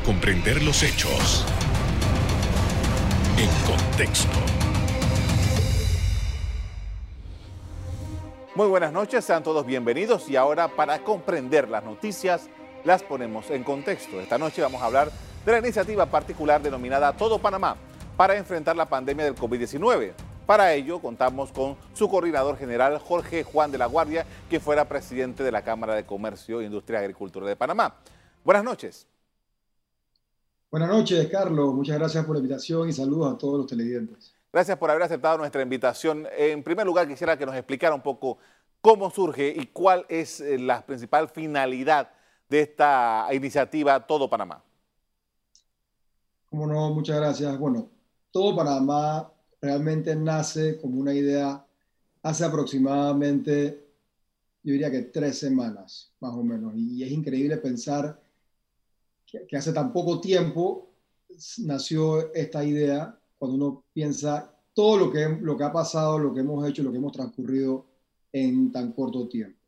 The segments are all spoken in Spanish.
comprender los hechos en contexto. Muy buenas noches, sean todos bienvenidos y ahora para comprender las noticias las ponemos en contexto. Esta noche vamos a hablar de la iniciativa particular denominada Todo Panamá para enfrentar la pandemia del COVID-19. Para ello contamos con su coordinador general Jorge Juan de la Guardia, que fuera presidente de la Cámara de Comercio, Industria y Agricultura de Panamá. Buenas noches. Buenas noches, Carlos. Muchas gracias por la invitación y saludos a todos los televidentes. Gracias por haber aceptado nuestra invitación. En primer lugar, quisiera que nos explicara un poco cómo surge y cuál es eh, la principal finalidad de esta iniciativa Todo Panamá. Como no, muchas gracias. Bueno, Todo Panamá realmente nace como una idea hace aproximadamente, yo diría que tres semanas, más o menos. Y es increíble pensar que, hace tan poco tiempo nació esta idea cuando uno piensa todo lo que, lo que ha pasado, lo que hemos hecho, lo que hemos transcurrido en tan corto tiempo.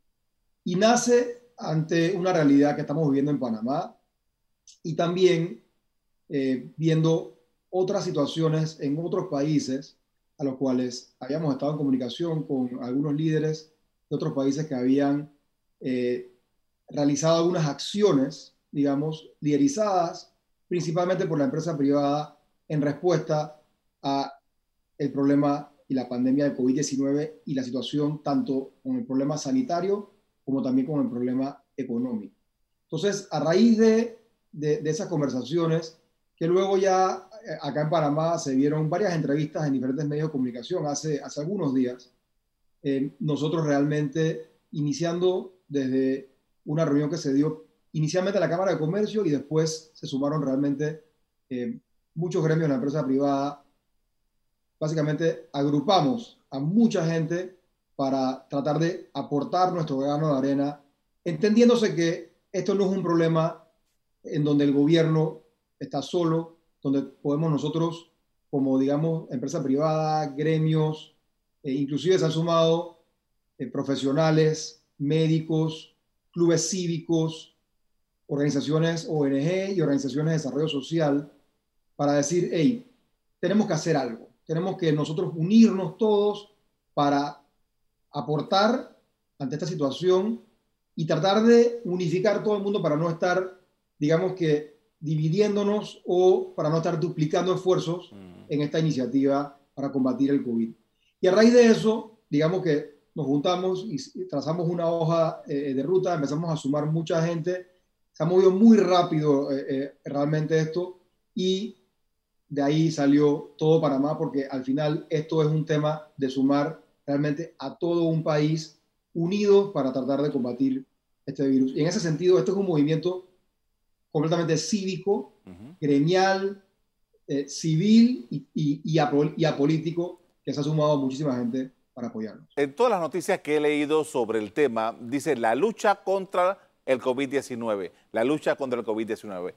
Y nace ante una realidad que estamos viviendo en Panamá y también eh, viendo otras situaciones en otros países a los cuales habíamos estado en comunicación con algunos líderes de otros países que habían eh, realizado algunas acciones, digamos, liderizadas principalmente por la empresa privada en respuesta a el problema y la pandemia de COVID-19 y la situación tanto con el problema sanitario como también con el problema económico. Entonces, a raíz de, de, esas conversaciones, que luego ya eh, acá en Panamá se vieron varias entrevistas en diferentes medios de comunicación hace, hace algunos días, eh, nosotros realmente iniciando desde una reunión que se dio inicialmente en la Cámara de Comercio y después se sumaron realmente eh, muchos gremios de la empresa privada, básicamente agrupamos a mucha gente para tratar de aportar nuestro grano de arena, entendiéndose que esto no es un problema en donde el gobierno está solo, donde podemos nosotros, como digamos, empresa privada, gremios, e inclusive se han sumado eh, profesionales, médicos, clubes cívicos, organizaciones ONG y organizaciones de desarrollo social, para decir, hey, tenemos que hacer algo tenemos que nosotros unirnos todos para aportar ante esta situación y tratar de unificar todo el mundo para no estar, digamos que, dividiéndonos o para no estar duplicando esfuerzos mm. en esta iniciativa para combatir el COVID. Y a raíz de eso, digamos que nos juntamos y trazamos una hoja eh, de ruta, empezamos a sumar mucha gente, se ha movido muy rápido eh, eh, realmente esto y de ahí salió todo Panamá, porque al final esto es un tema de sumar realmente a todo un país unido para tratar de combatir este virus. Y en ese sentido, esto es un movimiento completamente cívico, gremial, eh, civil y, y, apolítico, que se ha sumado muchísima gente para apoyarnos. En todas las noticias que he leído sobre el tema, dice la lucha contra el COVID-19, la lucha contra el COVID-19.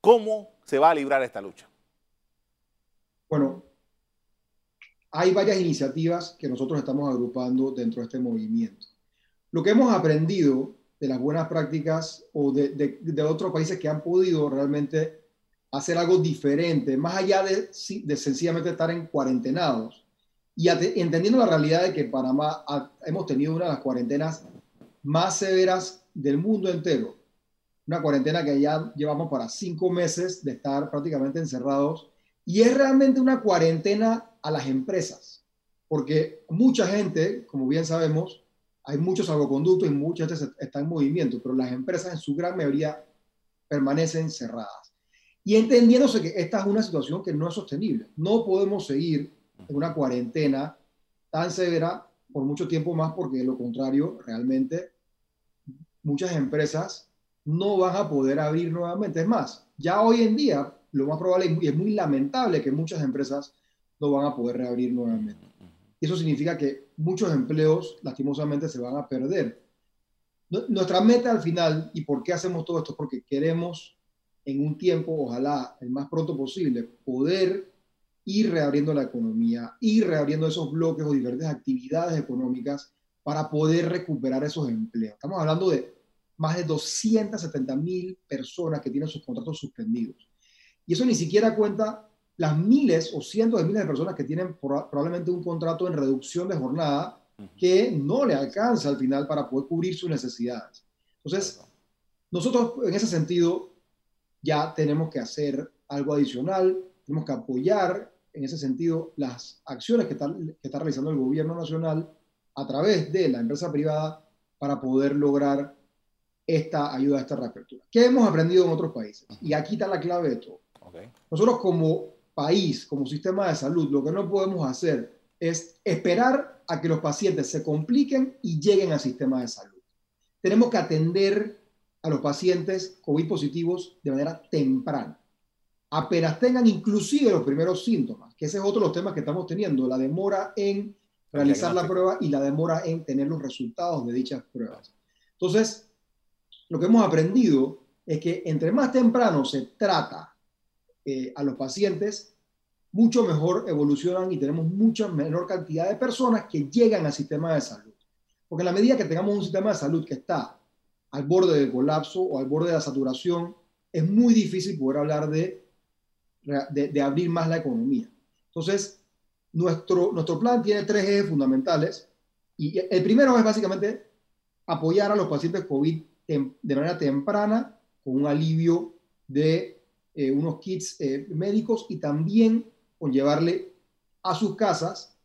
¿Cómo se va a librar esta lucha? Bueno, hay varias iniciativas que nosotros estamos agrupando dentro de este movimiento. Lo que hemos aprendido de las buenas prácticas o de, otros países que han podido realmente hacer algo diferente, más allá de, sencillamente estar en cuarentenados, y entendiendo la realidad de que Panamá hemos tenido una de las cuarentenas más severas del mundo entero, una cuarentena que ya llevamos para cinco meses de estar prácticamente encerrados y es realmente una cuarentena a las empresas, porque mucha gente, como bien sabemos, hay muchos salvoconductos y mucha gente está en movimiento, pero las empresas en su gran mayoría permanecen cerradas. Y entendiéndose que esta es una situación que no es sostenible. No podemos seguir en una cuarentena tan severa por mucho tiempo más, porque de lo contrario, realmente muchas empresas no van a poder abrir nuevamente. Es más, ya hoy en día lo más probable y es muy lamentable que muchas empresas no van a poder reabrir nuevamente. Y eso significa que muchos empleos lastimosamente se van a perder. Nuestra meta al final, y por qué hacemos todo esto, porque queremos en un tiempo, ojalá el más pronto posible, poder ir reabriendo la economía, ir reabriendo esos bloques o diferentes actividades económicas para poder recuperar esos empleos. Estamos hablando de más de 270 mil personas que tienen sus contratos suspendidos. Y eso ni siquiera cuenta las miles o cientos de miles de personas que tienen probablemente un contrato en reducción de jornada que no le alcanza al final para poder cubrir sus necesidades. Entonces, nosotros en ese sentido ya tenemos que hacer algo adicional, tenemos que apoyar en ese sentido las acciones que está, que está realizando el gobierno nacional a través de la empresa privada para poder lograr esta ayuda, esta reapertura. ¿Qué hemos aprendido en otros países? Y aquí está la clave de todo. Nosotros como país, como sistema de salud, lo que no podemos hacer es esperar a que los pacientes se compliquen y lleguen al sistema de salud. Tenemos que atender a los pacientes COVID positivos de manera temprana. Apenas tengan inclusive los primeros síntomas, que ese es otro de los temas que estamos teniendo, la demora en realizar la prueba y la demora en tener los resultados de dichas pruebas. Entonces, lo que hemos aprendido es que entre más temprano se trata eh, a los pacientes, mucho mejor evolucionan y tenemos mucha menor cantidad de personas que llegan al sistema de salud. Porque en la medida que tengamos un sistema de salud que está al borde del colapso o al borde de la saturación, es muy difícil poder hablar de, de, de abrir más la economía. Entonces, nuestro, nuestro plan tiene tres ejes fundamentales y el primero es básicamente apoyar a los pacientes COVID de manera temprana con un alivio de eh, unos kits eh, médicos y también con llevarle a sus casas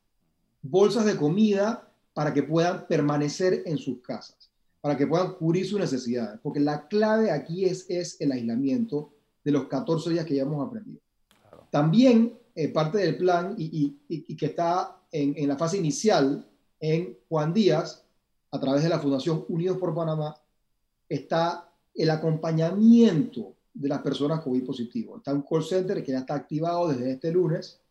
bolsas de comida para que puedan permanecer en sus casas, para que puedan cubrir sus necesidades, porque la clave aquí es, es el aislamiento de los 14 días que ya hemos aprendido. También eh, parte del plan y, y, que está en, en, la fase inicial en Juan Díaz, a través de la Fundación Unidos por Panamá, está el acompañamiento de las personas COVID positivo. Está un call center que ya está activado desde este lunes,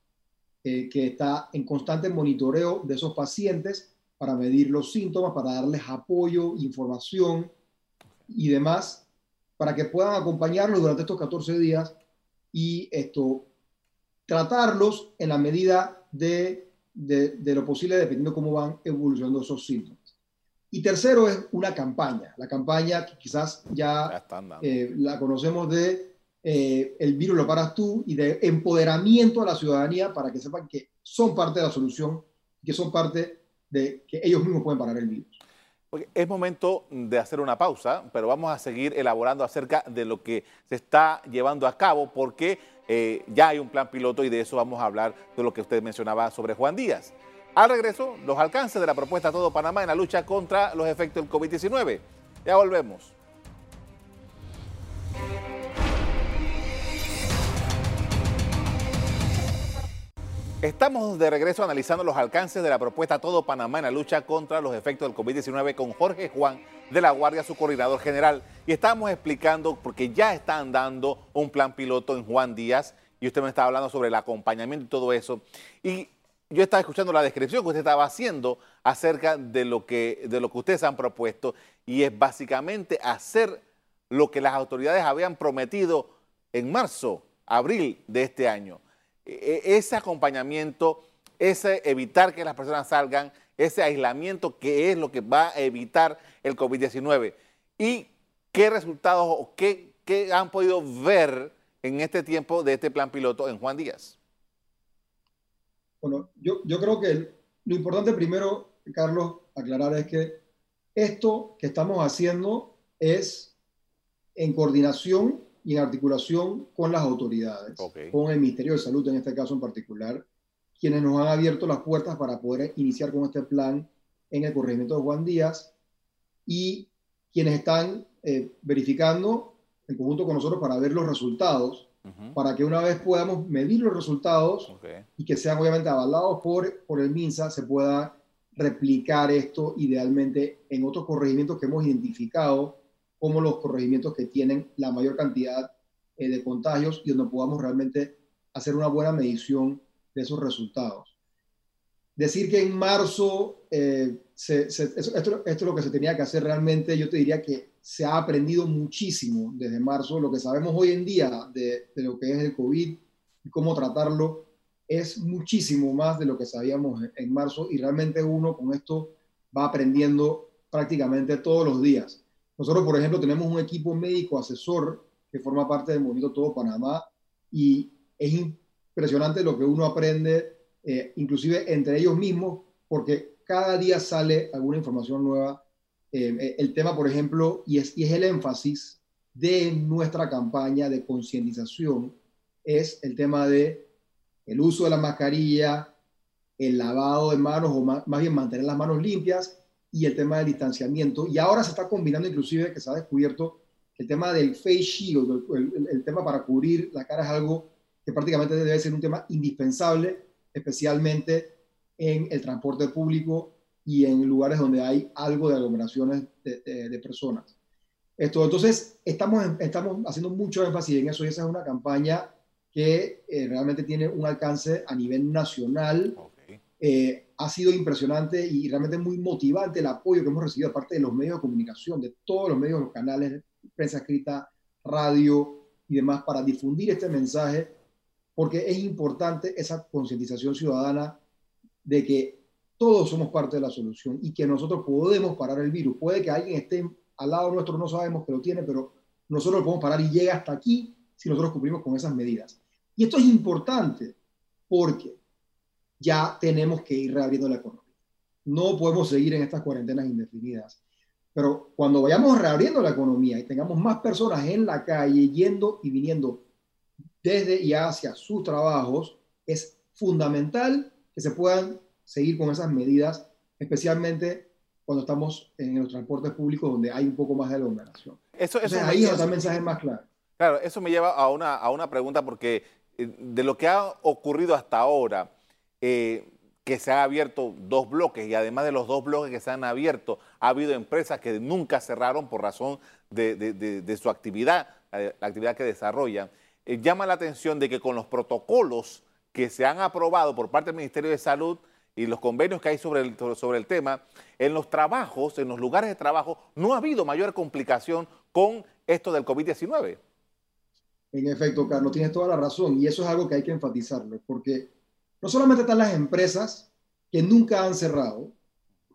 eh, que está en constante monitoreo de esos pacientes para medir los síntomas, para darles apoyo, información y demás, para que puedan acompañarlos durante estos 14 días y esto, tratarlos en la medida de, de, lo posible, dependiendo cómo van evolucionando esos síntomas. Y tercero es una campaña, la campaña que quizás ya, eh, la conocemos de eh, El virus lo paras tú y de empoderamiento a la ciudadanía para que sepan que son parte de la solución, que son parte de que ellos mismos pueden parar el virus. Es momento de hacer una pausa, pero vamos a seguir elaborando acerca de lo que se está llevando a cabo porque eh, ya hay un plan piloto y de eso vamos a hablar de lo que usted mencionaba sobre Juan Díaz. Al regreso, los alcances de la propuesta Todo Panamá en la lucha contra los efectos del COVID-19. Ya volvemos. Estamos de regreso analizando los alcances de la propuesta Todo Panamá en la lucha contra los efectos del COVID-19 con Jorge Juan de la Guardia, su coordinador general. Y estamos explicando, porque ya están dando un plan piloto en Juan Díaz, y usted me estaba hablando sobre el acompañamiento y todo eso. Y yo estaba escuchando la descripción que usted estaba haciendo acerca de lo que, de lo que ustedes han propuesto, y es básicamente hacer lo que las autoridades habían prometido en marzo, abril de este año. E, e, ese acompañamiento, ese evitar que las personas salgan, ese aislamiento que es lo que va a evitar el COVID-19. ¿Y qué resultados o qué, qué, han podido ver en este tiempo de este plan piloto en Juan Díaz? Bueno, yo, yo creo que lo importante primero, Carlos, aclarar es que esto que estamos haciendo es en coordinación y en articulación con las autoridades, con el Ministerio de Salud en este caso en particular, quienes nos han abierto las puertas para poder iniciar con este plan en el corregimiento de Juan Díaz y quienes están eh, verificando en conjunto con nosotros para ver los resultados, para que una vez podamos medir los resultados y que sean obviamente avalados por, por el MINSA, se pueda replicar esto idealmente en otros corregimientos que hemos identificado como los corregimientos que tienen la mayor cantidad eh, de contagios y donde podamos realmente hacer una buena medición de esos resultados. Decir que en marzo, eh, esto, es lo que se tenía que hacer realmente, yo te diría que se ha aprendido muchísimo desde marzo. Lo que sabemos hoy en día de, lo que es el COVID y cómo tratarlo es muchísimo más de lo que sabíamos en marzo y realmente uno con esto va aprendiendo prácticamente todos los días. Nosotros, por ejemplo, tenemos un equipo médico asesor que forma parte del Movimiento Todo Panamá y es impresionante lo que uno aprende, eh, inclusive entre ellos mismos, porque cada día sale alguna información nueva. Eh, eh, el tema, por ejemplo, y es, y es el énfasis de nuestra campaña de concientización, es el tema de el uso de la mascarilla, el lavado de manos o más, bien mantener las manos limpias y el tema del distanciamiento. Y ahora se está combinando inclusive que se ha descubierto el tema del face shield, el, tema para cubrir la cara es algo que prácticamente debe ser un tema indispensable, especialmente en el transporte público y en lugares donde hay algo de aglomeraciones de, personas. Esto, entonces, estamos, estamos haciendo mucho énfasis en eso y esa es una campaña que eh, realmente tiene un alcance a nivel nacional. Eh, ha sido impresionante y realmente muy motivante el apoyo que hemos recibido de parte de los medios de comunicación, de todos los medios, los canales, prensa escrita, radio y demás, para difundir este mensaje, porque es importante esa concientización ciudadana de que todos somos parte de la solución y que nosotros podemos parar el virus. Puede que alguien esté al lado nuestro, no sabemos que lo tiene, pero nosotros lo podemos parar y llega hasta aquí si nosotros cumplimos con esas medidas. Y esto es importante porque ya tenemos que ir reabriendo la economía. No podemos seguir en estas cuarentenas indefinidas. Pero cuando vayamos reabriendo la economía y tengamos más personas en la calle yendo y viniendo desde y hacia sus trabajos, es fundamental que se puedan seguir con esas medidas, especialmente cuando estamos en los transportes públicos donde hay un poco más de aglomeración. Eso, eso ahí es el mensaje más claro. Claro, eso me lleva a una, a una pregunta porque eh, de lo que ha ocurrido hasta ahora, eh, que se han abierto dos bloques y además de los dos bloques que se han abierto, ha habido empresas que nunca cerraron por razón de, su actividad, la, actividad que desarrollan. Eh, llama la atención de que con los protocolos que se han aprobado por parte del Ministerio de Salud y los convenios que hay sobre el, sobre el tema, en los trabajos, en los lugares de trabajo, no ha habido mayor complicación con esto del COVID-19. En efecto, Carlos, tienes toda la razón y eso es algo que hay que enfatizarlo, porque no solamente están las empresas que nunca han cerrado,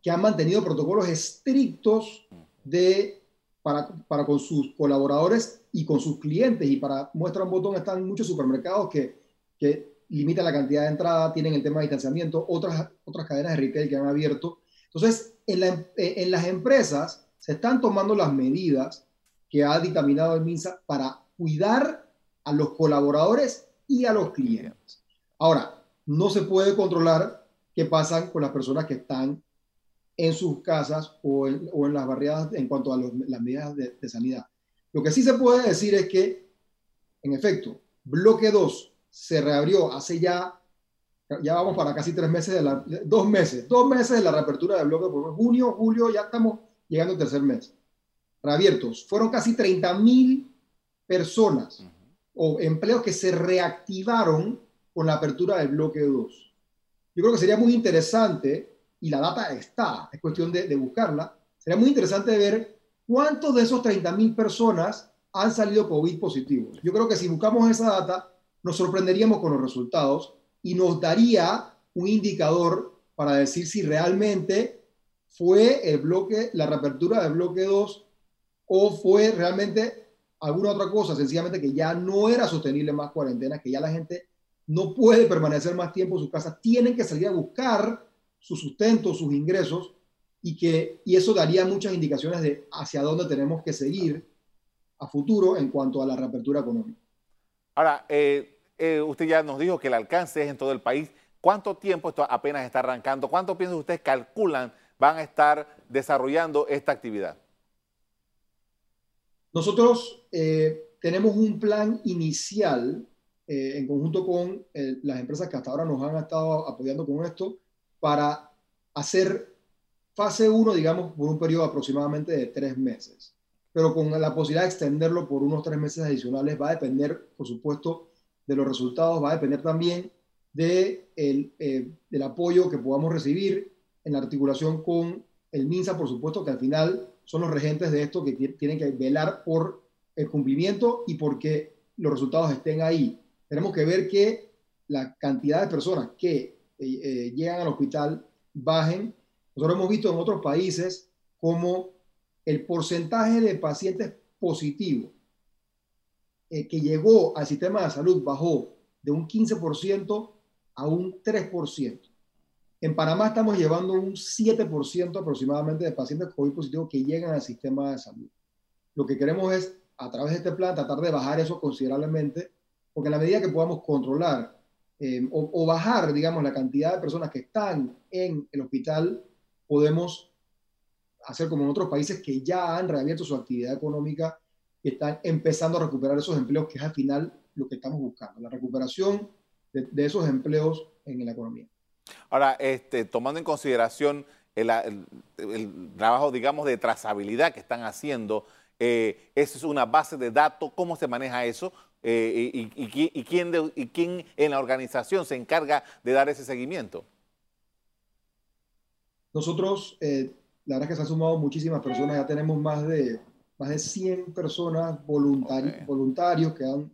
que han mantenido protocolos estrictos de, para, para con sus colaboradores y con sus clientes, y para muestra un botón están muchos supermercados que, que limitan la cantidad de entrada, tienen el tema de distanciamiento, otras, otras cadenas de retail que han abierto. Entonces, en, la, en las empresas se están tomando las medidas que ha dictaminado el MINSA para cuidar a los colaboradores y a los clientes. Ahora, no se puede controlar qué pasa con las personas que están en sus casas o en, las barriadas en cuanto a las medidas de, sanidad. Lo que sí se puede decir es que, en efecto, bloque 2 se reabrió hace ya, ya vamos para casi tres meses, de la, dos meses, dos meses de la reapertura del bloque, por junio, julio, ya estamos llegando al tercer mes. Reabiertos. Fueron casi 30 mil personas o empleos que se reactivaron con la apertura del bloque 2. Yo creo que sería muy interesante, y la data está, es cuestión de, buscarla, sería muy interesante ver cuántos de esos 30.000 personas han salido COVID positivos. Yo creo que si buscamos esa data, nos sorprenderíamos con los resultados y nos daría un indicador para decir si realmente fue el bloque, la reapertura del bloque 2 o fue realmente alguna otra cosa, sencillamente que ya no era sostenible más cuarentena, que ya la gente no puede permanecer más tiempo en su casa, tienen que salir a buscar su sustento, sus ingresos, y, que, y eso daría muchas indicaciones de hacia dónde tenemos que seguir a futuro en cuanto a la reapertura económica. Ahora, eh, eh, usted ya nos dijo que el alcance es en todo el país. ¿Cuánto tiempo esto apenas está arrancando? ¿Cuánto piensan ustedes calculan van a estar desarrollando esta actividad? Nosotros eh, tenemos un plan inicial en conjunto con las empresas que hasta ahora nos han estado apoyando con esto para hacer fase 1, digamos, por un periodo aproximadamente de tres meses. Pero con la posibilidad de extenderlo por unos tres meses adicionales va a depender, por supuesto, de los resultados, va a depender también de el, eh, del apoyo que podamos recibir en la articulación con el MINSA, por supuesto, que al final son los regentes de esto que tienen que velar por el cumplimiento y porque los resultados estén ahí tenemos que ver que la cantidad de personas que eh, eh, llegan al hospital bajen. Nosotros hemos visto en otros países cómo el porcentaje de pacientes positivos eh, que llegó al sistema de salud bajó de un 15% a un 3%. En Panamá estamos llevando un 7% aproximadamente de pacientes COVID positivos que llegan al sistema de salud. Lo que queremos es, a través de este plan, tratar de bajar eso considerablemente, porque en la medida que podamos controlar eh, o, o, bajar, digamos, la cantidad de personas que están en el hospital, podemos hacer como en otros países que ya han reabierto su actividad económica y están empezando a recuperar esos empleos, que es al final lo que estamos buscando, la recuperación de, de esos empleos en la economía. Ahora, este, tomando en consideración el, el, el, trabajo, digamos, de trazabilidad que están haciendo, eh, ¿eso es una base de datos? ¿Cómo se maneja eso? Eh, y, y, y, quién de, ¿Y quién en la organización se encarga de dar ese seguimiento? Nosotros, eh, la verdad es que se han sumado muchísimas personas, ya tenemos más de, más de 100 personas voluntari okay. voluntarios que, han,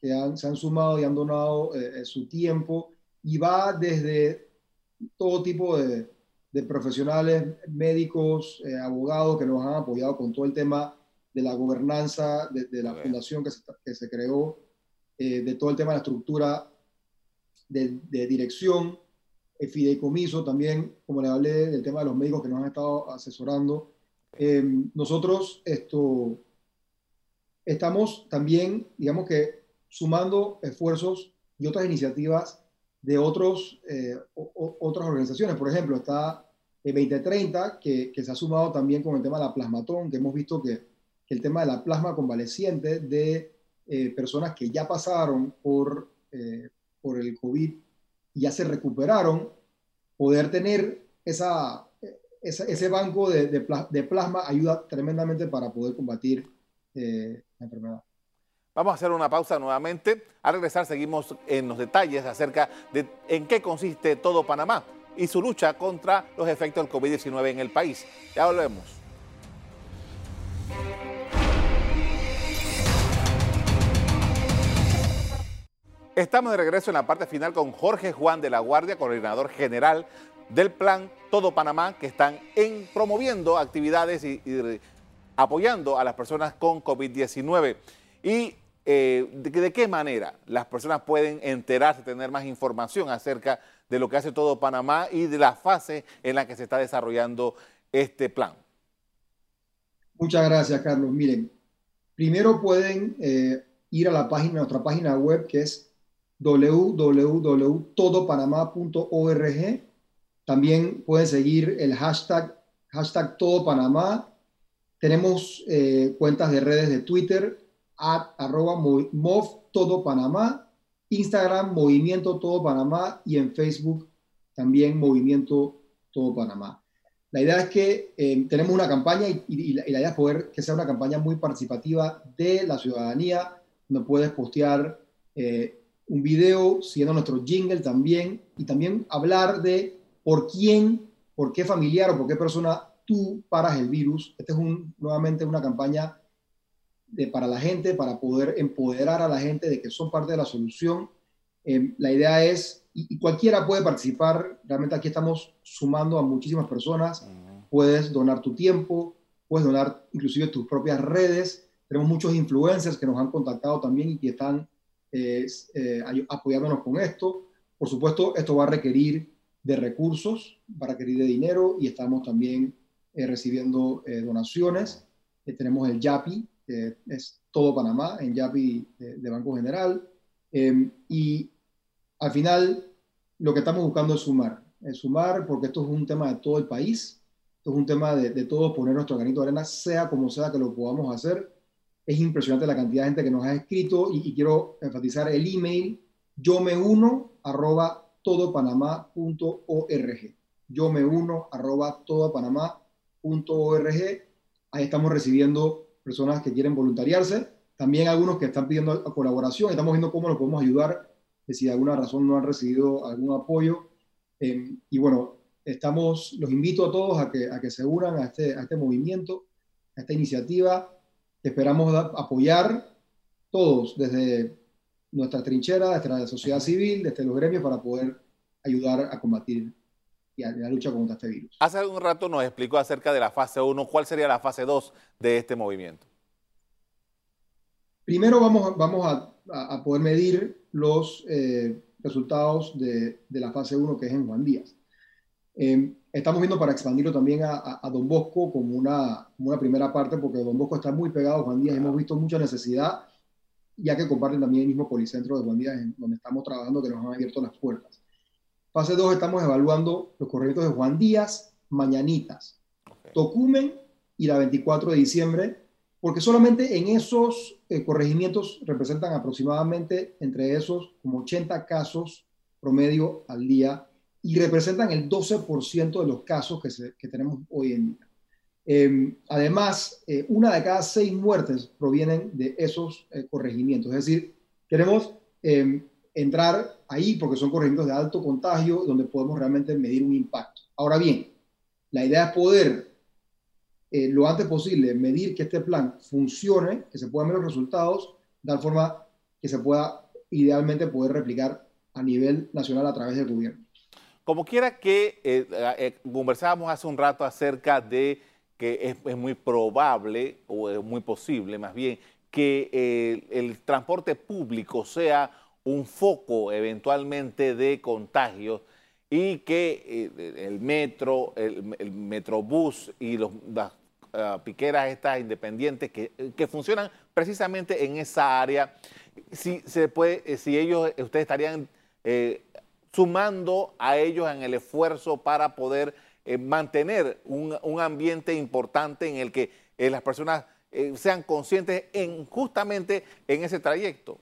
que han, se han sumado y han donado eh, su tiempo y va desde todo tipo de, de profesionales, médicos, eh, abogados que nos han apoyado con todo el tema de la gobernanza, de, de la okay. fundación que se, que se creó, eh, de todo el tema de la estructura de, de dirección, el fideicomiso también, como le hablé, del tema de los médicos que nos han estado asesorando. Eh, nosotros esto, estamos también, digamos que, sumando esfuerzos y otras iniciativas de otros, eh, o, otras organizaciones. Por ejemplo, está el 2030, que, que, se ha sumado también con el tema de la plasmatón, que hemos visto que, que el tema de la plasma convaleciente de eh, personas que ya pasaron por, eh, por el COVID y ya se recuperaron, poder tener esa, ese banco de, de, de, plasma ayuda tremendamente para poder combatir eh, la enfermedad. Vamos a hacer una pausa nuevamente. Al regresar seguimos en los detalles acerca de en qué consiste todo Panamá y su lucha contra los efectos del COVID-19 en el país. Ya volvemos. Estamos de regreso en la parte final con Jorge Juan de la Guardia, coordinador general del plan Todo Panamá, que están en, promoviendo actividades y, apoyando a las personas con COVID-19. Y eh, de, qué manera las personas pueden enterarse, tener más información acerca de lo que hace todo Panamá y de la fase en la que se está desarrollando este plan. Muchas gracias, Carlos. Miren, primero pueden eh, ir a la página, nuestra página web que es www.todopanamá.org. También pueden seguir el hashtag, hashtag Todo Panamá. Tenemos eh, cuentas de redes de Twitter, at, arroba Instagram Movimiento Todo Panamá y en Facebook también Movimiento Todo Panamá. La idea es que eh, tenemos una campaña y, y, la, y, la, idea es poder que sea una campaña muy participativa de la ciudadanía, donde puedes postear eh, un video siguiendo nuestro jingle también y también hablar de por quién, por qué familiar o por qué persona tú paras el virus. Esta es un, nuevamente una campaña de, para la gente, para poder empoderar a la gente de que son parte de la solución. Eh, la idea es, y, y, cualquiera puede participar, realmente aquí estamos sumando a muchísimas personas, puedes donar tu tiempo, puedes donar inclusive tus propias redes, tenemos muchos influencers que nos han contactado también y que están eh, eh, apoyándonos con esto. Por supuesto, esto va a requerir de recursos, va a requerir de dinero y estamos también eh, recibiendo donaciones. tenemos el YAPI, que es todo Panamá, en YAPI de, de Banco General. y al final, lo que estamos buscando es sumar, es sumar porque esto es un tema de todo el país, esto es un tema de, de todos poner nuestro granito de arena, sea como sea que lo podamos hacer es impresionante la cantidad de gente que nos ha escrito y, y quiero enfatizar el email yo me uno arroba todopanamá.org. Yo me uno arroba todopanamá.org. Ahí estamos recibiendo personas que quieren voluntariarse, también algunos que están pidiendo colaboración. Estamos viendo cómo los podemos ayudar si de alguna razón no han recibido algún apoyo. Eh, y bueno, estamos, los invito a todos a que, a que se unan a este, a este movimiento, a esta iniciativa Esperamos apoyar todos desde nuestra trinchera, desde la sociedad civil, desde los gremios, para poder ayudar a combatir y a la lucha contra este virus. Hace un rato nos explicó acerca de la fase 1. ¿Cuál sería la fase 2 de este movimiento? Primero vamos, vamos a, poder medir los eh, resultados de, la fase 1 que es en Juan Díaz. Eh, estamos viendo para expandirlo también a, Don Bosco como una, una, primera parte, porque Don Bosco está muy pegado a Juan Díaz. Hemos visto mucha necesidad, ya que comparten también el mismo policentro de Juan Díaz, en donde estamos trabajando, que nos han abierto las puertas. Fase 2 estamos evaluando los correctos de Juan Díaz, Mañanitas, Tocumen y la 24 de diciembre, porque solamente en esos eh, corregimientos representan aproximadamente entre esos como 80 casos promedio al día y representan el 12% de los casos que, tenemos hoy en día. Em, además, eh, una de cada seis muertes provienen de esos eh, corregimientos. Es decir, queremos em, entrar ahí porque son corregimientos de alto contagio donde podemos realmente medir un impacto. Ahora bien, la idea es poder eh, lo antes posible medir que este plan funcione, que se puedan ver los resultados, de tal forma que se pueda idealmente poder replicar a nivel nacional a través del gobierno. Como quiera que eh, eh, conversábamos hace un rato acerca de que es, muy probable, o es muy posible más bien, que el transporte público sea un foco eventualmente de contagios y que el metro, el, metrobús y los, las eh, piqueras estas independientes que, que, funcionan precisamente en esa área. Si, se puede, eh, si ellos, eh, ustedes estarían sumando a ellos en el esfuerzo para poder mantener un, un, ambiente importante en el que las personas sean conscientes en, justamente en ese trayecto.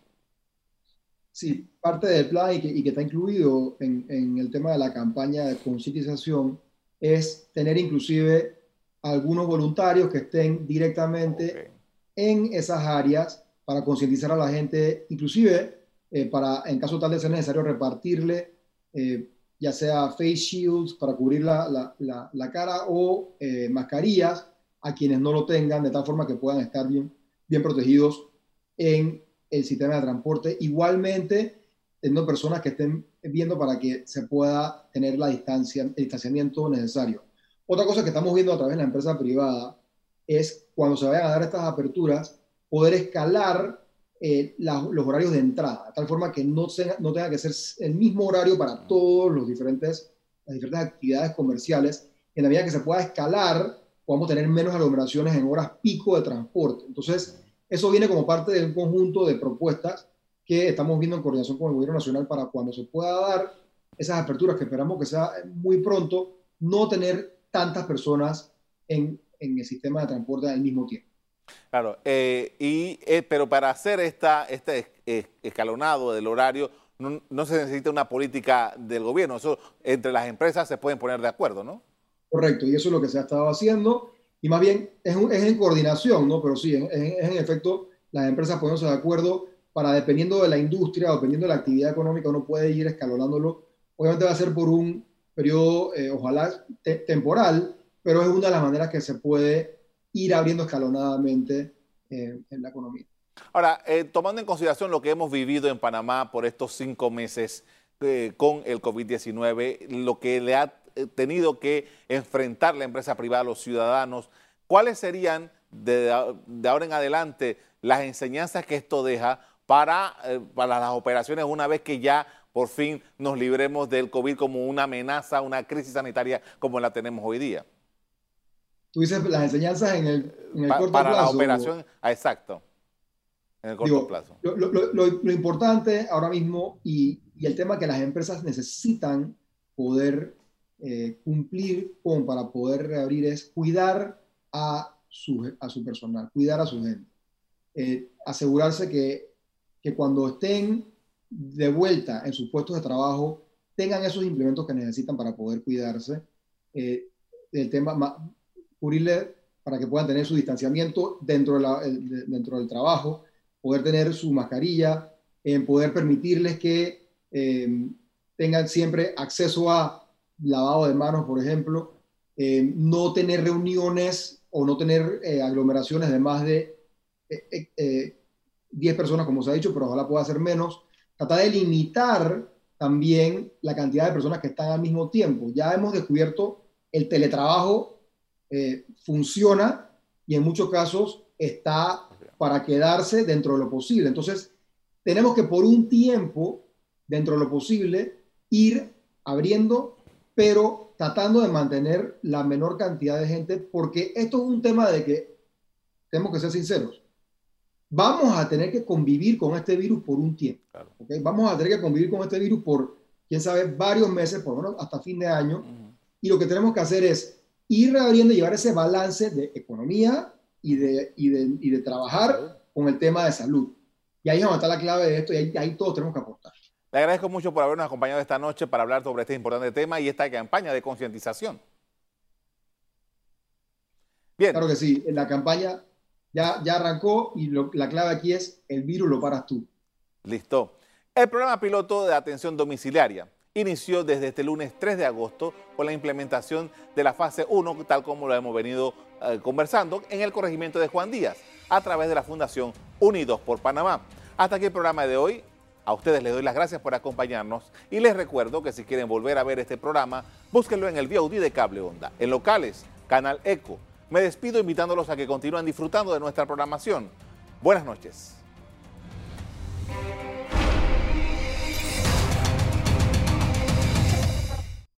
Sí, parte del plan y que, y que está incluido en, en, el tema de la campaña de concientización es tener inclusive algunos voluntarios que estén directamente en esas áreas para concientizar a la gente, inclusive eh, para, en caso tal de ser necesario, repartirle eh, ya sea face shields para cubrir la, la, la, cara o eh, mascarillas a quienes no lo tengan, de tal forma que puedan estar bien, bien protegidos en el sistema de transporte. Igualmente, teniendo personas que estén viendo para que se pueda tener la distancia, el distanciamiento necesario. Otra cosa que estamos viendo a través de la empresa privada es cuando se vayan a dar estas aperturas, poder escalar eh, los horarios de entrada, de tal forma que no, no tenga que ser el mismo horario para todos los diferentes, las diferentes actividades comerciales. En la medida que se pueda escalar, podamos tener menos aglomeraciones en horas pico de transporte. Entonces, eso viene como parte de un conjunto de propuestas que estamos viendo en coordinación con el Gobierno Nacional para cuando se pueda dar esas aperturas, que esperamos que sea muy pronto, no tener tantas personas en, en el sistema de transporte al mismo tiempo. Claro, eh, y, eh, pero para hacer esta, este escalonado del horario no, no, se necesita una política del gobierno, eso entre las empresas se pueden poner de acuerdo, ¿no? Correcto, y eso es lo que se ha estado haciendo, y más bien es, es en coordinación, ¿no? Pero sí, es, en efecto las empresas poniéndose de acuerdo para, dependiendo de la industria dependiendo de la actividad económica, uno puede ir escalonándolo. Obviamente va a ser por un periodo, eh, ojalá temporal, pero es una de las maneras que se puede ir abriendo escalonadamente eh, en la economía. Ahora, eh, tomando en consideración lo que hemos vivido en Panamá por estos cinco meses con el COVID-19, lo que le ha tenido que enfrentar la empresa privada los ciudadanos, ¿cuáles serían de, de ahora en adelante las enseñanzas que esto deja para, para las operaciones una vez que ya por fin nos libremos del COVID como una amenaza, una crisis sanitaria como la tenemos hoy día. Tú dices las enseñanzas en el, en el corto para plazo. Para la operación, ah, exacto, en el corto plazo. Lo, importante ahora mismo y, y, el tema que las empresas necesitan poder eh, cumplir con para poder reabrir es cuidar a su, a su personal, cuidar a su gente. Eh, asegurarse que, que cuando estén de vuelta en sus puestos de trabajo tengan esos implementos que necesitan para poder cuidarse. Eh, el tema, cubrirle para que puedan tener su distanciamiento dentro, de dentro del trabajo, poder tener su mascarilla, en poder permitirles que em, tengan siempre acceso a lavado de manos, por ejemplo, em, no tener reuniones o no tener eh, aglomeraciones de más de 10 eh, personas, como se ha dicho, pero ojalá pueda ser menos, tratar de limitar también la cantidad de personas que están al mismo tiempo. Ya hemos descubierto el teletrabajo eh, funciona y en muchos casos está para quedarse dentro de lo posible. Entonces, tenemos que por un tiempo, dentro de lo posible, ir abriendo, pero tratando de mantener la menor cantidad de gente, porque esto es un tema de que tenemos que ser sinceros. Vamos a tener que convivir con este virus por un tiempo. Vamos a tener que convivir con este virus por, quién sabe, varios meses, por lo menos hasta fin de año. Y lo que tenemos que hacer es ir reabriendo llevar ese balance de economía y de, y de, y de trabajar con el tema de salud. Y ahí es donde está la clave de esto y ahí, ahí todos tenemos que aportar. Le agradezco mucho por habernos acompañado esta noche para hablar sobre este importante tema y esta campaña de concientización. Bien. Claro que sí, la campaña ya, ya arrancó y la clave aquí es el virus lo paras tú. Listo. El programa piloto de atención domiciliaria inició desde este lunes 3 de agosto con la implementación de la fase 1, tal como lo hemos venido eh, conversando, en el corregimiento de Juan Díaz, a través de la Fundación Unidos por Panamá. Hasta aquí el programa de hoy. A ustedes les doy las gracias por acompañarnos y les recuerdo que si quieren volver a ver este programa, búsquenlo en el VOD de Cable Onda, en locales, Canal Eco. Me despido invitándolos a que continúen disfrutando de nuestra programación. Buenas noches.